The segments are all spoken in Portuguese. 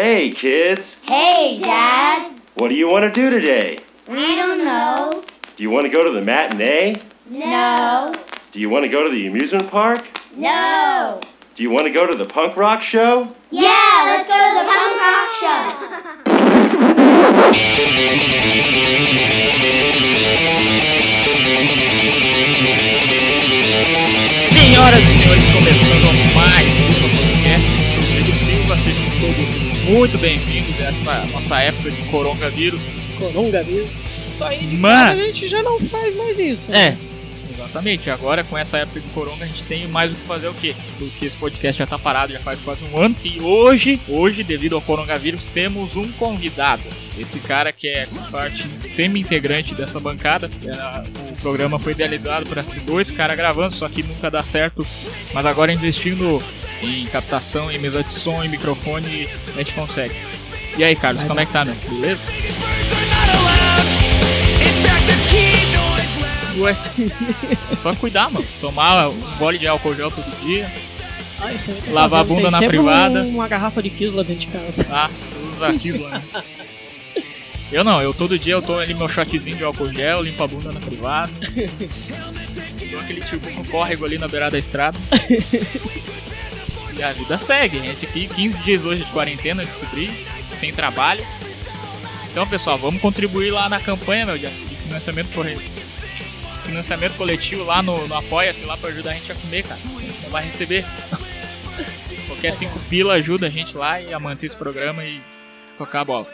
Hey, kids. Hey, Dad. What do you want to do today? I don't know. Do you want to go to the matinee? No. Do you want to go to the amusement park? No. Do you want to go to the punk rock show? Yeah, let's go to the punk rock show. Senhoras e senhores, começando muito bem-vindos a essa nossa época de coronavírus. Coronavírus. Isso aí, de Mas- a gente já não faz mais isso. É, exatamente. Agora com essa época de corona a gente tem mais o que fazer o quê? Porque esse podcast já tá parado já faz quase um ano. E hoje, hoje, devido ao coronavírus, temos um convidado. Esse cara que é parte semi-integrante dessa bancada. É, O programa foi idealizado para ser dois caras gravando, só que nunca dá certo. Mas agora investindo em captação, em mesa de som, em microfone, a gente consegue. E aí, Carlos, como é que tá, meu? Beleza? Ué, é só cuidar, mano. Tomar um gole de álcool gel todo dia. Ah, isso aí tá Lavar a bunda Tem na privada. um- uma garrafa de lá dentro de casa. Ah, usa aquilo, né? Eu não, eu todo dia eu tô ali meu shotzinho de álcool gel, limpo a bunda na privada. Dou aquele tipo no córrego ali na beirada da estrada. E a vida segue, a gente aqui 15 dias hoje de quarentena, descobri, sem trabalho. Então pessoal, vamos contribuir lá na campanha, meu, de de financiamento correio. Financiamento coletivo lá no, no Apoia-se lá pra ajudar a gente a comer, cara. A gente não vai receber. Qualquer cinco pila ajuda a gente lá e a manter esse programa e tocar a bola.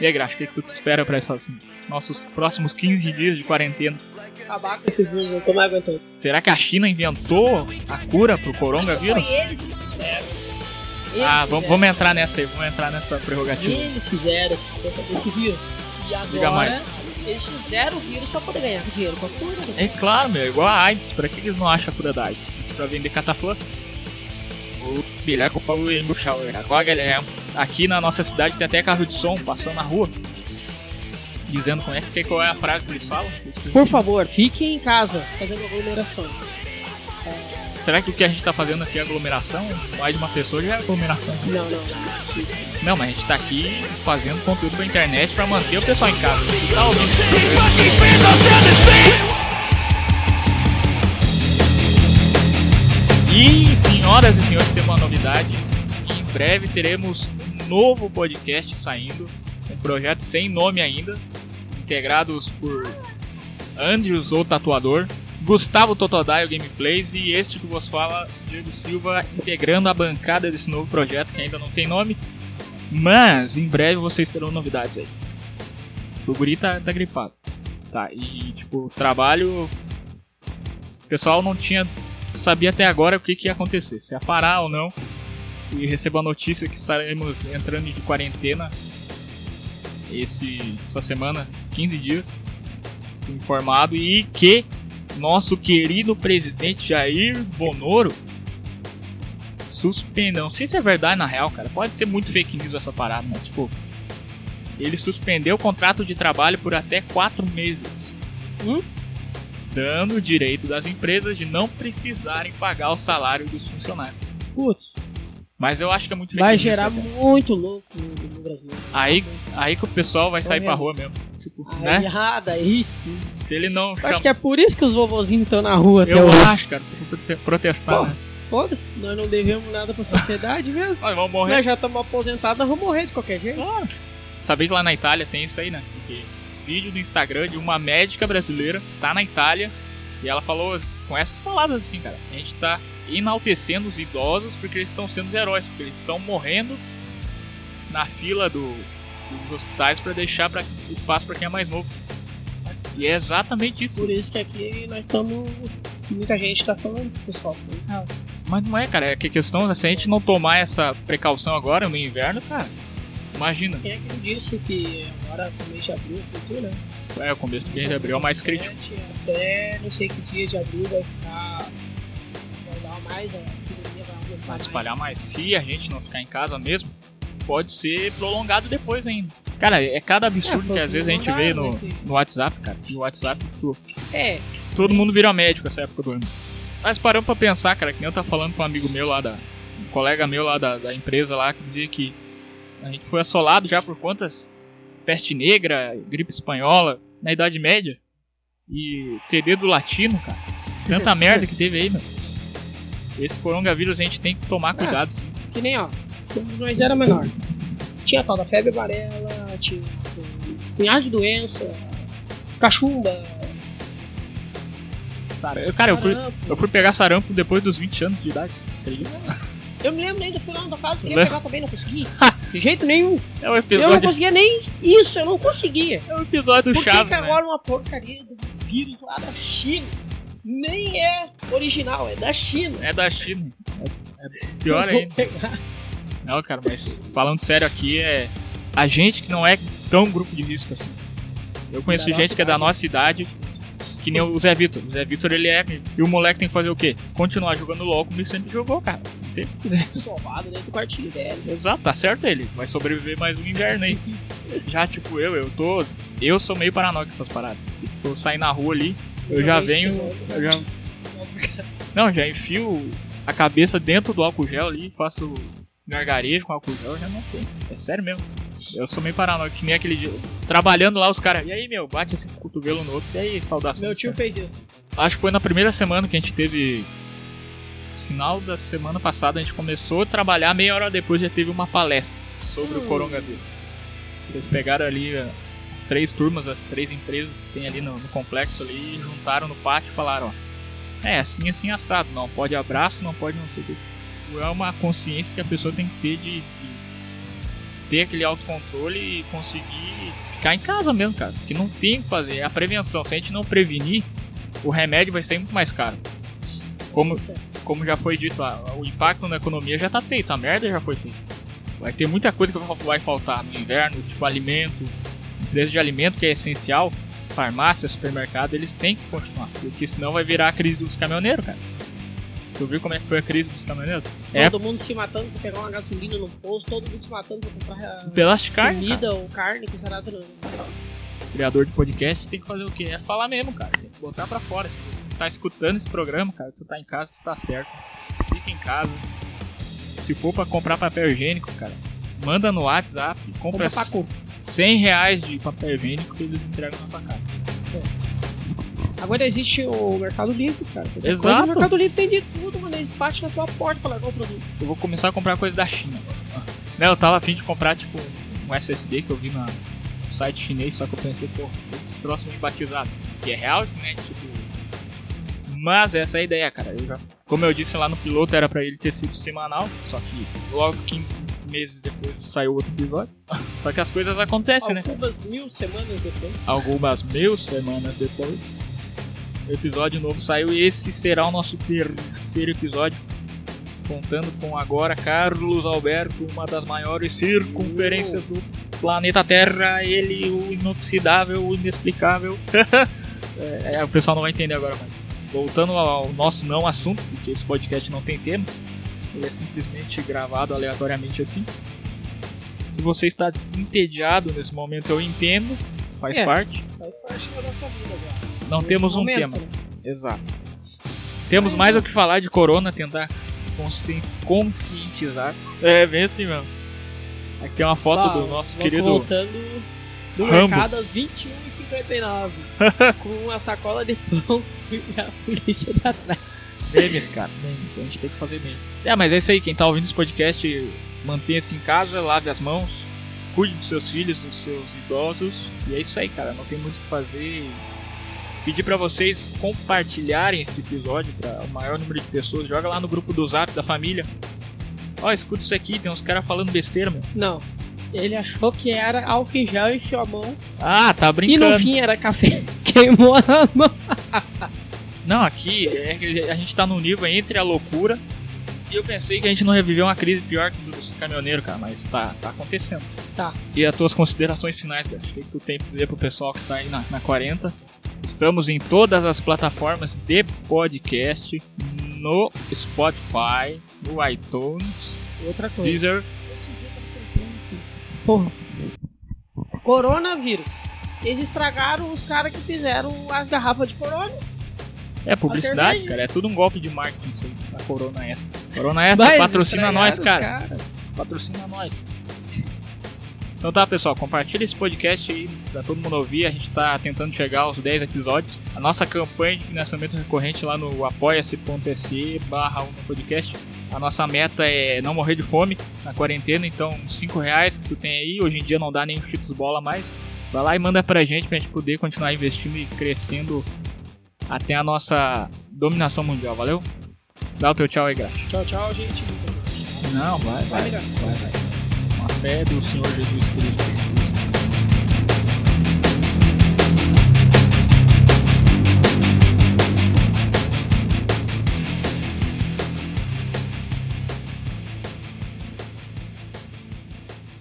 E aí, Graxa, o que, que tu espera pra esses assim, nossos próximos 15 dias de quarentena? Acabar com esses vírus, não tô mais aguentando. Será que a China inventou a cura pro coronavírus? Foi eles Eles Ah, vamos, vamos entrar nessa aí, vamos entrar nessa prerrogativa. Eles fizeram esse, vírus. E agora, Diga mais. eles fizeram o vírus pra poder ganhar dinheiro com a cura. né? É claro, meu, igual a AIDS. Pra que eles não acham a cura da AIDS? Pra vender cataflã? O Bileco Paulo e Buchauer. Agora, galera, aqui na nossa cidade tem até carro de som passando na rua. Dizendo como é que qual é a frase que eles falam. Por favor, fiquem em casa fazendo aglomeração. Será que o que a gente tá fazendo aqui é aglomeração? Mais de uma pessoa já é aglomeração. Não, não, não. Não, mas a gente tá aqui fazendo conteúdo pra internet pra manter o pessoal em casa. Tá ouvindo? E, senhoras e senhores, tem uma novidade. Em breve teremos um novo podcast saindo. Um projeto sem nome ainda. Integrados por Andrews, ou Tatuador. Gustavo Totodai, Gameplays. E este que vos fala, Diego Silva, integrando a bancada desse novo projeto que ainda não tem nome. Mas em breve vocês terão novidades aí. O guri tá, tá gripado. Tá, e tipo, trabalho. O pessoal não tinha. Sabia até agora o que, que ia acontecer, se ia parar ou não. E recebo a notícia que estaremos entrando de quarentena esse, essa semana, 15 dias. Informado e que nosso querido presidente Jair Bonoro suspendeu. Não sei se é verdade na real, cara. Pode ser muito fake news essa parada, mas tipo. Ele suspendeu o contrato de trabalho por até 4 meses. Hum? Dando o direito das empresas de não precisarem pagar o salário dos funcionários. Putz, Mas eu acho que é muito fake vai news, gerar cara. muito louco no, no Brasil. Aí, aí que o pessoal vai sair pra rua mesmo. Aí, né? ah, daí sim. Se ele não. Acho que é por isso que os vovozinhos estão na rua Eu hoje. acho, cara, pra protestar, Pô. né? Foda-se, nós não devemos nada pra sociedade mesmo. Nós vamos morrer. Nós já estamos aposentados, nós vamos morrer de qualquer jeito. Ah, sabia que lá na Itália tem isso aí, né? Porque vídeo do Instagram de uma médica brasileira tá na Itália e ela falou com essas palavras assim, cara. A gente tá enaltecendo os idosos porque eles estão sendo os heróis, porque eles estão morrendo na fila do, dos hospitais pra deixar pra, espaço pra quem é mais novo. E é exatamente isso. Por isso que aqui nós estamos. Muita gente tá falando, pessoal. Mas não é, cara. É que a questão é se a gente não tomar essa precaução agora no inverno, cara. Imagina. Quem é que disse que agora começo de abril, futuro, né? É, o começo do mês de abril é o mais crítico. Até não sei que dia de abril vai ficar. Vai dar mais, aumentar. Vai espalhar mais. Se a gente não ficar em casa mesmo, pode ser prolongado depois ainda. Cara, é cada absurdo É, que às vezes a gente vê no, no WhatsApp, cara. No WhatsApp, tu- É, todo mundo vira médico essa época do ano. Mas paramos pra pensar, cara, que nem eu tava falando com um amigo meu lá da. Um colega meu lá da, da empresa lá que dizia que A gente foi assolado já por quantas? Peste negra, gripe espanhola, na Idade Média. E CD do latino, cara. Tanta merda que teve aí, meu. Esse coronavírus a gente tem que tomar cuidado, sim. Que nem, ó, nós era menor. Tinha a tal da febre amarela, tinha um punhado de doença, cachumba, Sarampo. Cara, eu fui, eu fui pegar sarampo depois dos 20 anos de idade. acredita? Eu me lembro ainda, fui lá na tua casa, queria pegar também, não consegui. De jeito nenhum. É o Eu não episódio, conseguia nem isso, eu não conseguia. é o episódio Por que Chaves, que né? agora uma porcaria do vírus lá da China nem é original, é da China? É da China. É, é pior ainda. Não, cara, mas falando sério aqui, é a gente que não é tão grupo de risco assim. Eu conheço Da gente que é da nossa idade, que nem o Zé Vitor. O Zé Vitor, ele é. E o moleque tem que fazer o quê? Continuar jogando LOL como ele sempre jogou, cara. Não tem que dentro do quartinho dele. Exato, tá certo ele. Vai sobreviver mais um inverno aí. Já, tipo, eu, eu tô. Eu sou meio paranoico com essas paradas. Eu sair na rua ali, eu já venho. Eu já. Não, já enfio a cabeça dentro do álcool gel ali, faço gargarejo com álcool gel, já não tem. É sério mesmo. Eu sou meio paranoico, que nem aquele dia. Trabalhando lá, os caras. E aí, meu, bate esse cotovelo no outro. E aí, saudação. Meu tio fez isso. Acho que foi na primeira semana que a gente teve. Final da semana passada a gente começou a trabalhar, meia hora depois já teve uma palestra sobre o Hum. coronavírus. Eles pegaram ali eh, as três turmas, as três empresas que tem ali no, no complexo ali, e juntaram no pátio e falaram, ó. É, assim, assim, assado. Não pode abraço, não pode não sei o que. É uma consciência que a pessoa tem que ter de, de ter aquele autocontrole e conseguir ficar em casa mesmo, cara. Que não tem o que fazer. É a prevenção. Se a gente não prevenir, o remédio vai ser muito mais caro. Como, como já foi dito, a- o impacto na economia já tá feito, a merda já foi feita. Vai ter muita coisa que vai faltar no inverno, tipo alimento, empresa de alimento que é essencial, farmácia, supermercado, eles têm que continuar, porque senão vai virar a crise dos caminhoneiros, cara. Tu viu como é que foi a crise dos caminhoneiros? É, Todo mundo se matando pra pegar uma gasolina no posto, todo mundo se matando pra comprar carne, cara. comida ou carne, que será tudo. criador de podcast tem que fazer o quê? É falar mesmo, cara. Tem que botar pra fora. Se tu tá escutando esse programa, cara, tu tá em casa, tu tá certo. Fica em casa. Se for pra comprar papel higiênico, cara, manda no WhatsApp compra Compra pacu. 100 reais de papel higiênico que eles entregam na tua casa. Agora existe o Mercado Livre, cara. Exato. coisa, O Mercado Livre tem de. Eles batem na tua porta pra largar o produto. Eu vou começar a comprar coisa da China. Né, eu tava afim de comprar, tipo, um SSD que eu vi na- no site chinês, só que eu pensei, pô, esses próximos batizados. Que é real isso, né? Tipo. Mas essa é a ideia, cara. Eu já, como eu disse lá no piloto, era pra ele ter sido semanal, só que logo 15 meses depois saiu outro episódio. Só que as coisas acontecem, né? Algumas mil semanas depois. algumas mil semanas depois. Episódio novo saiu e esse será o nosso terceiro episódio. Contando com agora Carlos Alberto, uma das maiores circunferências do planeta Terra, ele, o inoxidável, o inexplicável. é, é, o pessoal não vai entender agora, mas voltando ao nosso não assunto, porque esse podcast não tem tema, ele é simplesmente gravado aleatoriamente assim. Se você está entediado nesse momento, eu entendo, faz É. parte. Faz parte da nossa vida agora. Não temos um momento, tema. Exato. Temos mais o que falar de corona, tentar consci- conscientizar. É, bem assim mesmo. Aqui tem uma foto Tá, do nosso querido. Voltando do Rambo. mercado às 21h59. com uma sacola de pão e a polícia de atrás. Memes, cara. Memes. A gente tem que fazer memes. É, mas é isso aí. Quem tá ouvindo esse podcast, mantenha-se em casa, lave as mãos, cuide dos seus filhos, dos seus idosos. E é isso aí, cara. Não tem muito o que fazer. Pedir pra vocês compartilharem esse episódio para o maior número de pessoas. Joga lá no grupo do Zap da família. Ó, escuta isso aqui, tem uns caras falando besteira, meu. Não. Ele achou que era álcool gel, enfiou a mão. Ah, tá E brincando. no fim era café. Queimou a mão. Não, aqui é que a gente tá num nível entre a loucura e eu pensei que a gente não ia viver uma crise pior que dos caminhoneiros, cara, mas tá, tá acontecendo. Tá. E as tuas considerações finais, cara? O que que tu tem pra dizer pro pessoal que tá aí na, na 40? Estamos em todas as plataformas de podcast, no Spotify, no iTunes, Outra coisa. Deezer. Porra. Coronavírus. Eles estragaram os caras que fizeram as garrafas de corona. É publicidade, cara. É tudo um golpe de marketing isso aí. A Corona Extra. Corona Extra, Vai, patrocina nós, cara. caras. Patrocina nós. Então tá, pessoal, compartilha esse podcast aí pra todo mundo ouvir. A gente tá tentando chegar aos 10 episódios. A nossa campanha de financiamento recorrente lá no apoia-se.se barra podcast. A nossa meta é não morrer de fome na quarentena, então 5 reais que tu tem aí, hoje em dia não dá nem Cheetos bola mais. Vai lá e manda pra gente pra gente poder continuar investindo e crescendo até a nossa dominação mundial, valeu? Dá o teu tchau aí, Graxa. Tchau, tchau, gente. Não, vai, Vai vai. Vai, vai. Fé do Senhor Jesus Cristo.